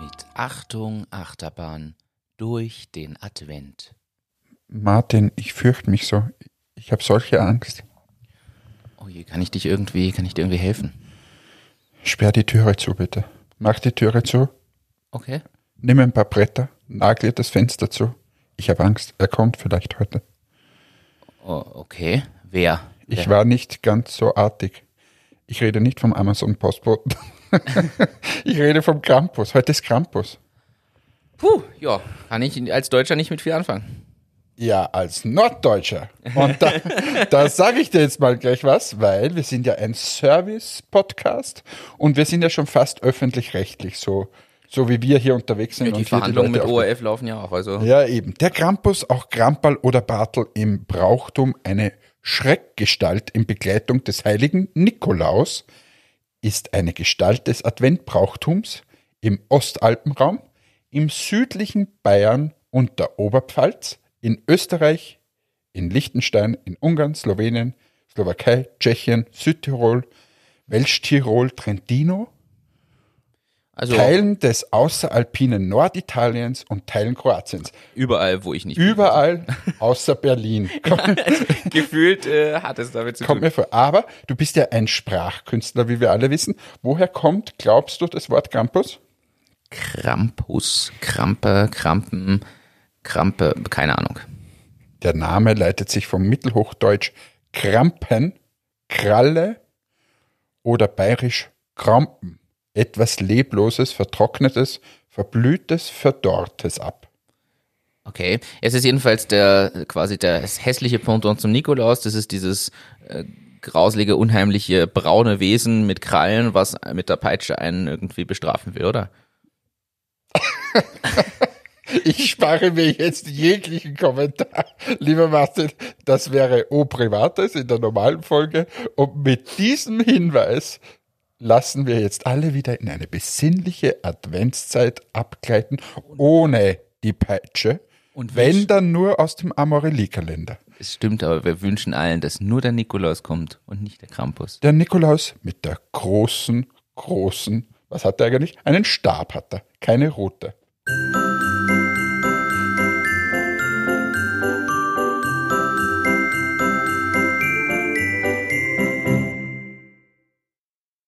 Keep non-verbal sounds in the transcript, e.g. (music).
Mit Achtung, Achterbahn durch den Advent. Martin, ich fürchte mich so. Ich habe solche Angst. Oh je, kann ich dich irgendwie, kann ich dir irgendwie helfen? Sperr die Türe zu, bitte. Mach die Türe zu. Okay. Nimm ein paar Bretter, nagle das Fenster zu. Ich habe Angst, er kommt vielleicht heute. Oh, okay. Wer? Ich war nicht ganz so artig. Ich rede nicht vom Amazon-Postboten. (laughs) ich rede vom Krampus. Heute ist Krampus. Puh, ja, kann ich als Deutscher nicht mit viel anfangen. Ja, als Norddeutscher. Und da, (laughs) da sage ich dir jetzt mal gleich was, weil wir sind ja ein Service-Podcast und wir sind ja schon fast öffentlich-rechtlich, so, so wie wir hier unterwegs sind. Die und hier Verhandlungen mit Leute auf- ORF laufen ja auch, also. Ja, eben. Der Krampus, auch Krampal oder Bartel im Brauchtum, eine Schreckgestalt in Begleitung des heiligen Nikolaus, ist eine Gestalt des Adventbrauchtums im Ostalpenraum, im südlichen Bayern und der Oberpfalz, in Österreich, in Liechtenstein, in Ungarn, Slowenien, Slowakei, Tschechien, Südtirol, Welschtirol, Trentino, Also Teilen des außeralpinen Norditaliens und Teilen Kroatiens. überall, wo ich nicht bin. Überall außer Berlin. (laughs) Kommt, Gefühlt äh, hat es damit zu kommt tun. mir vor. Aber du bist ja ein Sprachkünstler, wie wir alle wissen. Woher kommt, glaubst du, das Wort Krampus? Krampus, Krampe, Krampen, Krampe, keine Ahnung. Der Name leitet sich vom Mittelhochdeutsch Krampen, Kralle oder bayerisch Krampen, etwas Lebloses, Vertrocknetes, Verblühtes, Verdorrtes ab. Okay, es ist jedenfalls der quasi das hässliche Pendant zum Nikolaus. Das ist dieses äh, grauselige, unheimliche braune Wesen mit Krallen, was mit der Peitsche einen irgendwie bestrafen will, oder? (laughs) Ich spare mir jetzt jeglichen Kommentar. Lieber Martin, das wäre O Privates in der normalen Folge. Und mit diesem Hinweis lassen wir jetzt alle wieder in eine besinnliche Adventszeit abgleiten, ohne die Peitsche. Und wenn dann nur aus dem Amorelie-Kalender. Es stimmt, aber wir wünschen allen, dass nur der Nikolaus kommt und nicht der Krampus. Der Nikolaus mit der großen, großen, was hat er eigentlich? Einen Stab hat er, keine Rute.